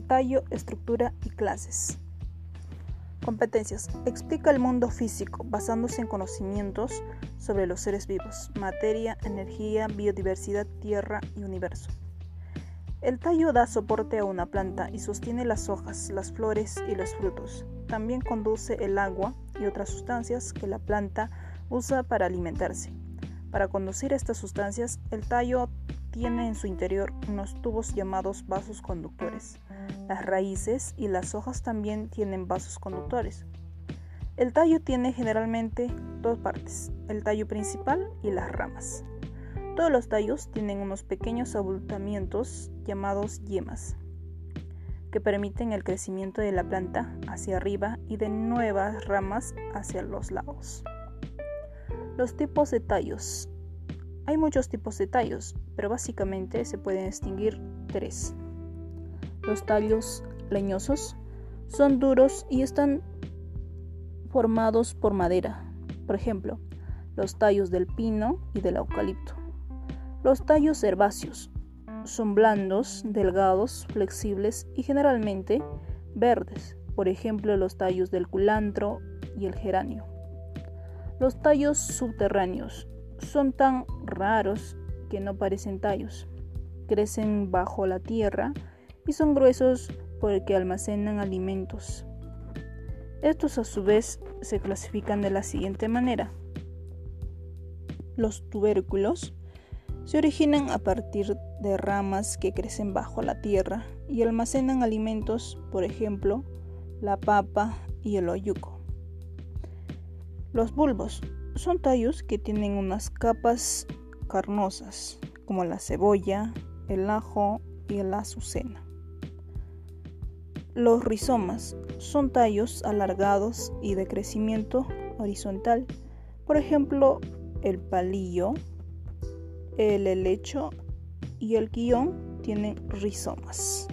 tallo, estructura y clases. Competencias. Explica el mundo físico basándose en conocimientos sobre los seres vivos, materia, energía, biodiversidad, tierra y universo. El tallo da soporte a una planta y sostiene las hojas, las flores y los frutos. También conduce el agua y otras sustancias que la planta usa para alimentarse. Para conducir estas sustancias, el tallo tiene en su interior unos tubos llamados vasos conductores. Las raíces y las hojas también tienen vasos conductores. El tallo tiene generalmente dos partes, el tallo principal y las ramas. Todos los tallos tienen unos pequeños abultamientos llamados yemas, que permiten el crecimiento de la planta hacia arriba y de nuevas ramas hacia los lados. Los tipos de tallos hay muchos tipos de tallos, pero básicamente se pueden distinguir tres. Los tallos leñosos son duros y están formados por madera, por ejemplo, los tallos del pino y del eucalipto. Los tallos herbáceos son blandos, delgados, flexibles y generalmente verdes, por ejemplo los tallos del culantro y el geranio. Los tallos subterráneos son tan raros que no parecen tallos. Crecen bajo la tierra y son gruesos porque almacenan alimentos. Estos a su vez se clasifican de la siguiente manera. Los tubérculos se originan a partir de ramas que crecen bajo la tierra y almacenan alimentos, por ejemplo, la papa y el oyuco. Los bulbos son tallos que tienen unas capas carnosas, como la cebolla, el ajo y la azucena. Los rizomas son tallos alargados y de crecimiento horizontal, por ejemplo, el palillo, el helecho y el guion tienen rizomas.